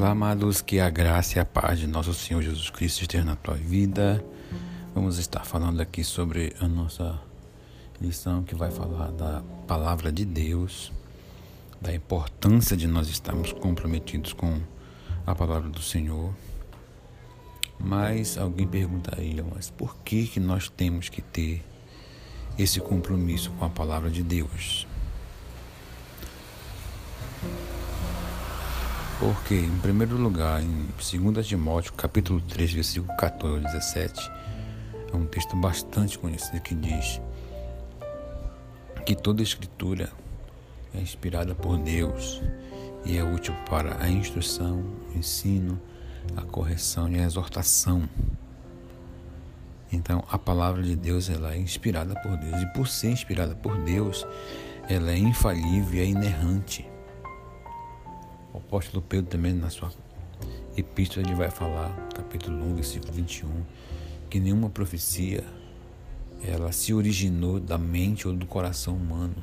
Olá, amados, que a graça e a paz de nosso Senhor Jesus Cristo esteja na tua vida. Vamos estar falando aqui sobre a nossa lição que vai falar da palavra de Deus, da importância de nós estarmos comprometidos com a palavra do Senhor. Mas alguém perguntaria, mas por que que nós temos que ter esse compromisso com a palavra de Deus? Porque, em primeiro lugar, em 2 Timóteo, capítulo 3, versículo 14 ao 17, é um texto bastante conhecido que diz que toda escritura é inspirada por Deus e é útil para a instrução, o ensino, a correção e a exortação. Então, a palavra de Deus ela é inspirada por Deus e por ser inspirada por Deus, ela é infalível e é inerrante. Apóstolo Pedro também na sua epístola ele vai falar, capítulo 1, versículo 21, que nenhuma profecia ela se originou da mente ou do coração humano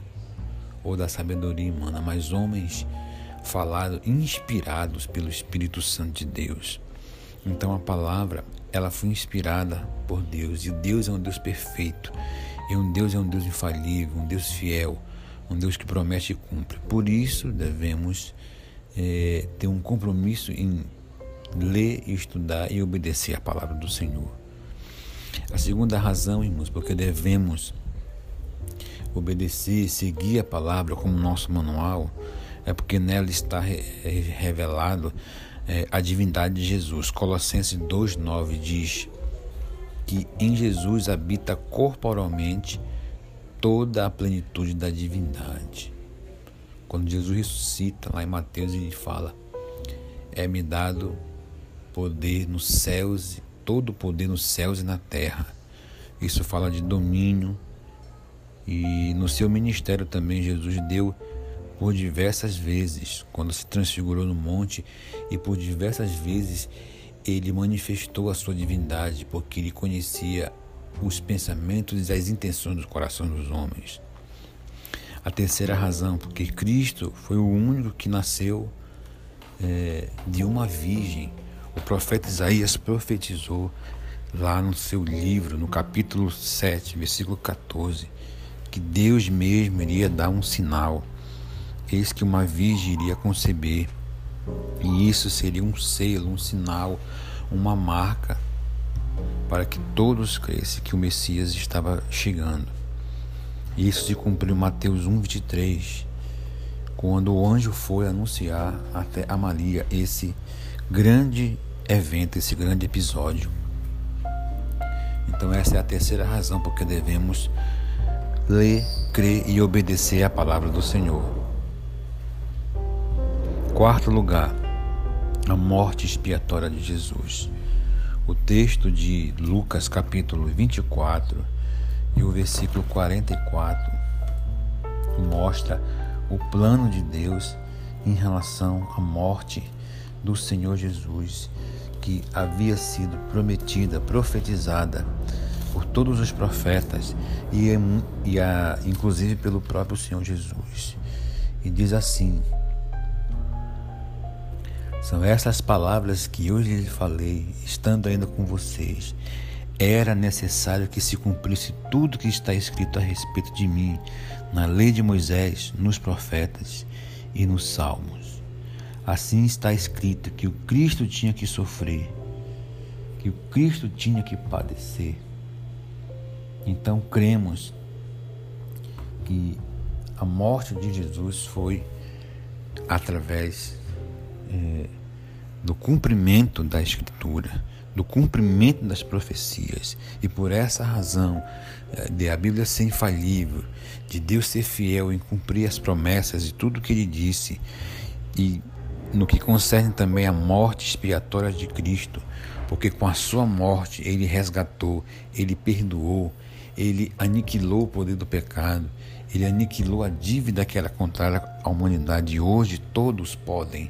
ou da sabedoria humana, mas homens falaram inspirados pelo Espírito Santo de Deus. Então a palavra, ela foi inspirada por Deus, e Deus é um Deus perfeito. E um Deus é um Deus infalível, um Deus fiel, um Deus que promete e cumpre. Por isso devemos é, ter um compromisso em ler, estudar e obedecer a palavra do Senhor. A segunda razão, irmãos, porque devemos obedecer, seguir a palavra como nosso manual, é porque nela está revelado é, a divindade de Jesus. Colossenses 2,9 diz que em Jesus habita corporalmente toda a plenitude da divindade. Quando Jesus ressuscita, lá em Mateus, ele fala: É-me dado poder nos céus, todo poder nos céus e na terra. Isso fala de domínio. E no seu ministério também, Jesus deu por diversas vezes, quando se transfigurou no monte, e por diversas vezes ele manifestou a sua divindade, porque ele conhecia os pensamentos e as intenções dos corações dos homens. A terceira razão, porque Cristo foi o único que nasceu é, de uma virgem. O profeta Isaías profetizou lá no seu livro, no capítulo 7, versículo 14, que Deus mesmo iria dar um sinal. Eis que uma virgem iria conceber, e isso seria um selo, um sinal, uma marca para que todos crescem que o Messias estava chegando. Isso se cumpriu em Mateus 1,23, quando o anjo foi anunciar até a Maria esse grande evento, esse grande episódio. Então, essa é a terceira razão porque devemos ler, crer e obedecer a palavra do Senhor. Quarto lugar, a morte expiatória de Jesus. O texto de Lucas, capítulo 24 e o versículo 44 mostra o plano de Deus em relação à morte do Senhor Jesus, que havia sido prometida, profetizada por todos os profetas e, e a, inclusive pelo próprio Senhor Jesus. E diz assim: São essas palavras que hoje lhe falei, estando ainda com vocês era necessário que se cumprisse tudo que está escrito a respeito de mim na lei de Moisés, nos profetas e nos salmos. Assim está escrito que o Cristo tinha que sofrer, que o Cristo tinha que padecer. Então cremos que a morte de Jesus foi através é, do cumprimento da Escritura do cumprimento das profecias. E por essa razão, eh, de a Bíblia ser infalível, de Deus ser fiel em cumprir as promessas e tudo que ele disse, e no que concerne também a morte expiatória de Cristo, porque com a sua morte ele resgatou, ele perdoou, ele aniquilou o poder do pecado, ele aniquilou a dívida que era contrária à humanidade e hoje todos podem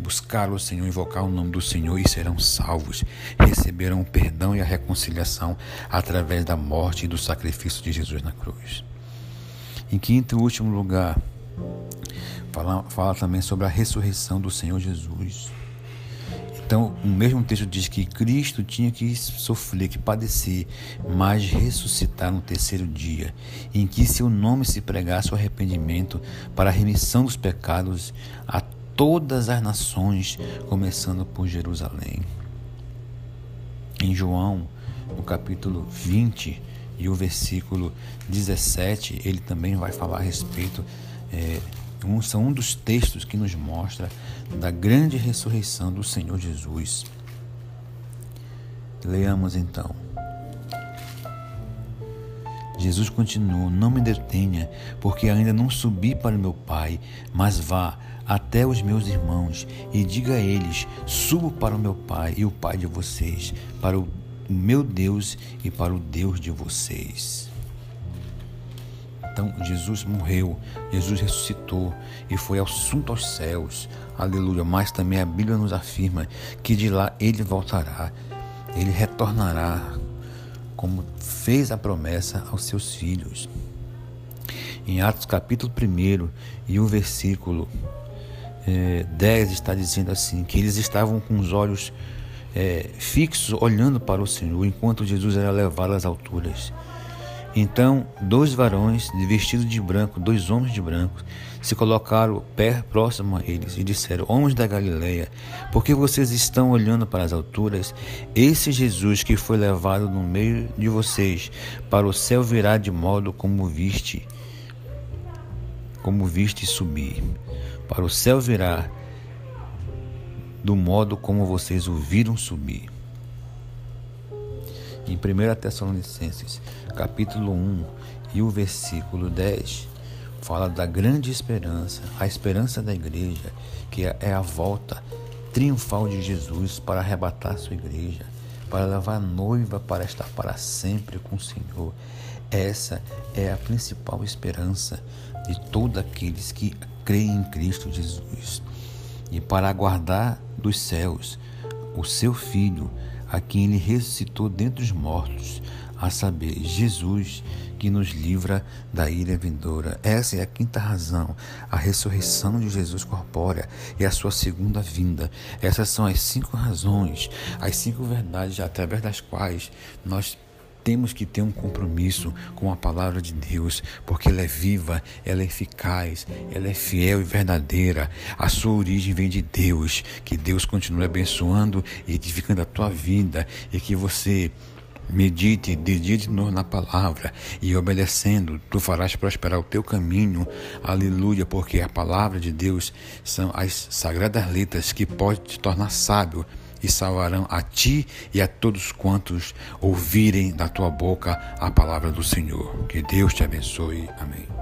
buscar o Senhor, invocar o nome do Senhor e serão salvos. Receberão o perdão e a reconciliação através da morte e do sacrifício de Jesus na cruz. Em quinto e último lugar, fala, fala também sobre a ressurreição do Senhor Jesus. Então, o mesmo texto diz que Cristo tinha que sofrer, que padecer, mas ressuscitar no terceiro dia, em que seu nome se pregasse o arrependimento para a remissão dos pecados a todas as nações, começando por Jerusalém. Em João, no capítulo 20 e o versículo 17, ele também vai falar a respeito. É, um, são um dos textos que nos mostra da grande ressurreição do Senhor Jesus. Leamos então. Jesus continuou: Não me detenha, porque ainda não subi para meu Pai, mas vá até os meus irmãos e diga a eles: Subo para o meu Pai e o Pai de vocês, para o meu Deus e para o Deus de vocês. Então Jesus morreu, Jesus ressuscitou e foi assunto aos céus. Aleluia. Mas também a Bíblia nos afirma que de lá ele voltará, ele retornará, como fez a promessa aos seus filhos. Em Atos capítulo 1 e o versículo é, 10 está dizendo assim: que eles estavam com os olhos é, fixos, olhando para o Senhor, enquanto Jesus era levado às alturas. Então, dois varões vestidos de branco, dois homens de branco, se colocaram pé próximo a eles e disseram: Homens da Galileia, por que vocês estão olhando para as alturas? Esse Jesus que foi levado no meio de vocês para o céu virá de modo como viste, como viste subir. Para o céu virá do modo como vocês o viram subir. Em 1 Tessalonicenses, capítulo 1 e o versículo 10, fala da grande esperança, a esperança da igreja, que é a volta triunfal de Jesus para arrebatar sua igreja, para levar a noiva para estar para sempre com o Senhor. Essa é a principal esperança de todos aqueles que creem em Cristo Jesus. E para aguardar dos céus o seu Filho, a quem ele ressuscitou dentre os mortos, a saber, Jesus, que nos livra da ira vindoura. Essa é a quinta razão, a ressurreição de Jesus corpórea e a sua segunda vinda. Essas são as cinco razões, as cinco verdades através das quais nós temos que ter um compromisso com a palavra de Deus, porque ela é viva, ela é eficaz, ela é fiel e verdadeira. A sua origem vem de Deus. Que Deus continue abençoando e edificando a tua vida e que você Medite de dia de novo na palavra e obedecendo, tu farás prosperar o teu caminho. Aleluia, porque a palavra de Deus são as sagradas letras que podem te tornar sábio e salvarão a ti e a todos quantos ouvirem da tua boca a palavra do Senhor. Que Deus te abençoe. Amém.